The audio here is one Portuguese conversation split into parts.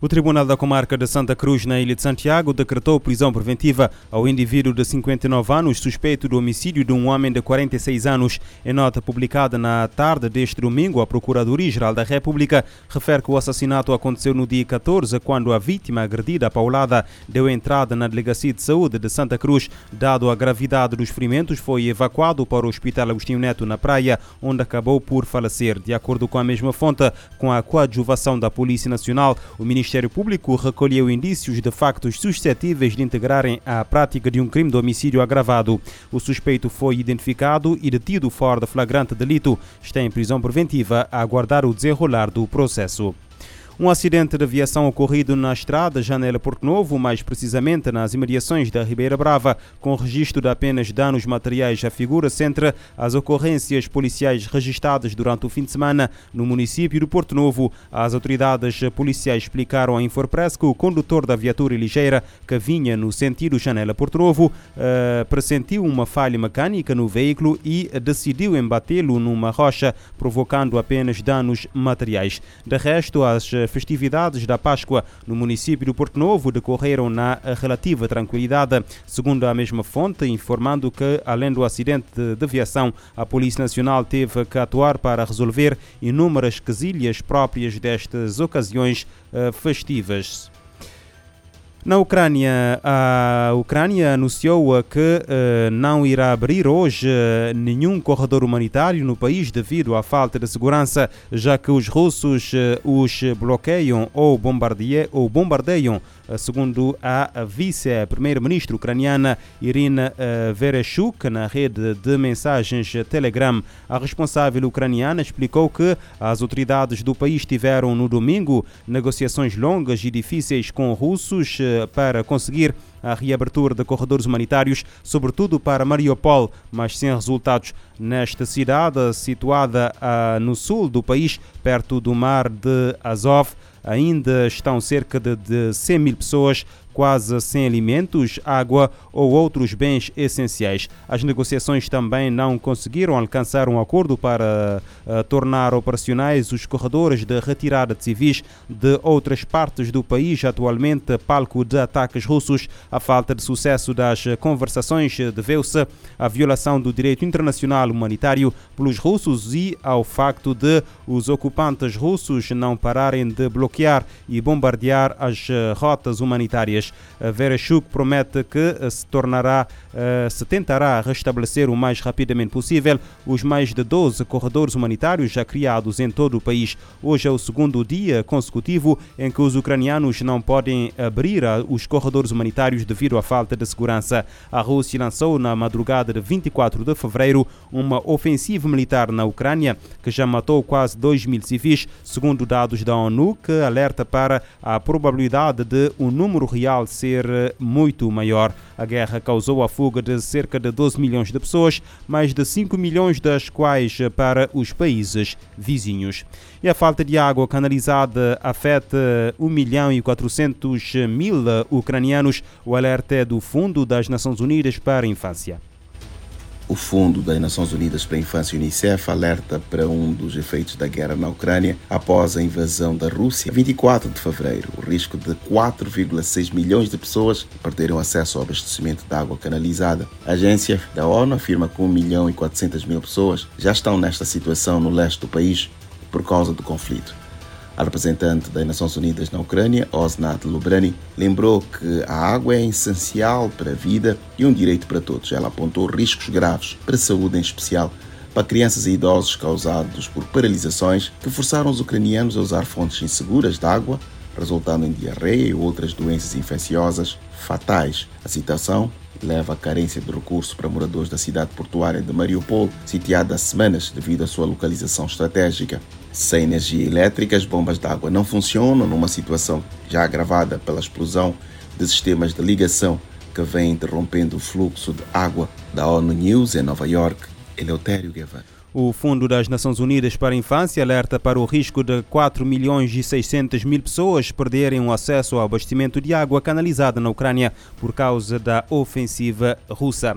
O Tribunal da Comarca de Santa Cruz, na Ilha de Santiago, decretou prisão preventiva ao indivíduo de 59 anos suspeito do homicídio de um homem de 46 anos. Em nota publicada na tarde deste domingo, a Procuradoria-Geral da República refere que o assassinato aconteceu no dia 14, quando a vítima agredida paulada deu entrada na Delegacia de Saúde de Santa Cruz. Dado a gravidade dos ferimentos, foi evacuado para o Hospital Agostinho Neto, na praia, onde acabou por falecer. De acordo com a mesma fonte, com a coadjuvação da Polícia Nacional, o Ministério Ministério Público recolheu indícios de factos suscetíveis de integrarem a prática de um crime de homicídio agravado. O suspeito foi identificado e detido fora de flagrante delito. Está em prisão preventiva a aguardar o desenrolar do processo. Um acidente de aviação ocorrido na estrada Janela Porto Novo, mais precisamente nas imediações da Ribeira Brava, com registro de apenas danos materiais, afigura-se entre as ocorrências policiais registradas durante o fim de semana no município de Porto Novo. As autoridades policiais explicaram à Infopress que o condutor da viatura ligeira que vinha no sentido Janela Porto Novo uh, pressentiu uma falha mecânica no veículo e decidiu embatê-lo numa rocha, provocando apenas danos materiais. De resto, as festividades da Páscoa no município do Porto Novo decorreram na relativa tranquilidade, segundo a mesma fonte, informando que, além do acidente de aviação, a Polícia Nacional teve que atuar para resolver inúmeras quesilhas próprias destas ocasiões eh, festivas. Na Ucrânia, a Ucrânia anunciou que uh, não irá abrir hoje uh, nenhum corredor humanitário no país devido à falta de segurança, já que os russos uh, os bloqueiam ou, ou bombardeiam segundo a vice-primeira-ministra ucraniana Irina Vereshchuk na rede de mensagens Telegram. A responsável ucraniana explicou que as autoridades do país tiveram no domingo negociações longas e difíceis com russos para conseguir a reabertura de corredores humanitários, sobretudo para Mariupol, mas sem resultados. Nesta cidade, situada no sul do país, perto do mar de Azov, ainda estão cerca de, de 100 mil pessoas quase sem alimentos, água ou outros bens essenciais. As negociações também não conseguiram alcançar um acordo para uh, tornar operacionais os corredores de retirada de civis de outras partes do país, atualmente palco de ataques russos. A falta de sucesso das conversações deveu-se à violação do direito internacional humanitário pelos russos e ao facto de os ocupantes russos não pararem de bloquear e bombardear as eh, rotas humanitárias. Vereshchuk promete que eh, se tornará, eh, se tentará restabelecer o mais rapidamente possível os mais de 12 corredores humanitários já criados em todo o país. Hoje é o segundo dia consecutivo em que os ucranianos não podem abrir os corredores humanitários devido à falta de segurança. A Rússia lançou na madrugada de 24 de fevereiro uma ofensiva militar na Ucrânia que já matou quase 2 mil civis, segundo dados da ONU, que alerta para a probabilidade de um número real ser eh, muito maior. A guerra causou a fuga de cerca de 12 milhões de pessoas, mais de 5 milhões das quais eh, para os países vizinhos. E a falta de água canalizada afeta 1 milhão e 400 mil ucranianos. O alerta é do Fundo das Nações Unidas para a Infância. O Fundo das Nações Unidas para a Infância, UNICEF, alerta para um dos efeitos da guerra na Ucrânia após a invasão da Rússia. 24 de fevereiro, o risco de 4,6 milhões de pessoas perderam acesso ao abastecimento de água canalizada. A agência da ONU afirma que 1 milhão e 400 mil pessoas já estão nesta situação no leste do país por causa do conflito. A representante das Nações Unidas na Ucrânia, Osnat Lubrani, lembrou que a água é essencial para a vida e um direito para todos. Ela apontou riscos graves para a saúde, em especial para crianças e idosos causados por paralisações que forçaram os ucranianos a usar fontes inseguras de água, resultando em diarreia e outras doenças infecciosas fatais. A situação leva à carência de recursos para moradores da cidade portuária de Mariupol, sitiada há semanas devido à sua localização estratégica. Sem energia elétrica, as bombas de água não funcionam numa situação já agravada pela explosão de sistemas de ligação que vem interrompendo o fluxo de água da ONU News em Nova York. Eleutério Guevara. O Fundo das Nações Unidas para a Infância alerta para o risco de 4 milhões e 600 mil pessoas perderem o acesso ao abastecimento de água canalizada na Ucrânia por causa da ofensiva russa.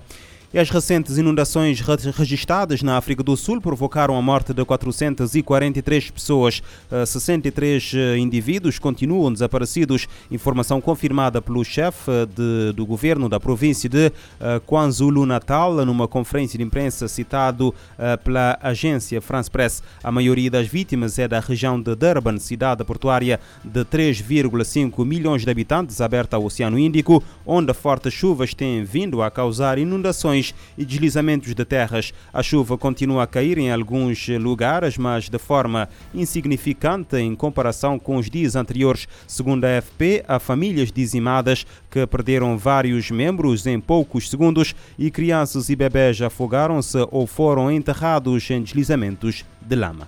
E as recentes inundações registradas na África do Sul provocaram a morte de 443 pessoas. 63 eh, indivíduos continuam desaparecidos. Informação confirmada pelo chefe de, do governo da província de eh, KwaZulu-Natal numa conferência de imprensa citado eh, pela agência France Press. A maioria das vítimas é da região de Durban, cidade portuária de 3,5 milhões de habitantes, aberta ao Oceano Índico, onde fortes chuvas têm vindo a causar inundações e deslizamentos de terras. A chuva continua a cair em alguns lugares, mas de forma insignificante em comparação com os dias anteriores. Segundo a AFP, há famílias dizimadas que perderam vários membros em poucos segundos e crianças e bebés afogaram-se ou foram enterrados em deslizamentos de lama.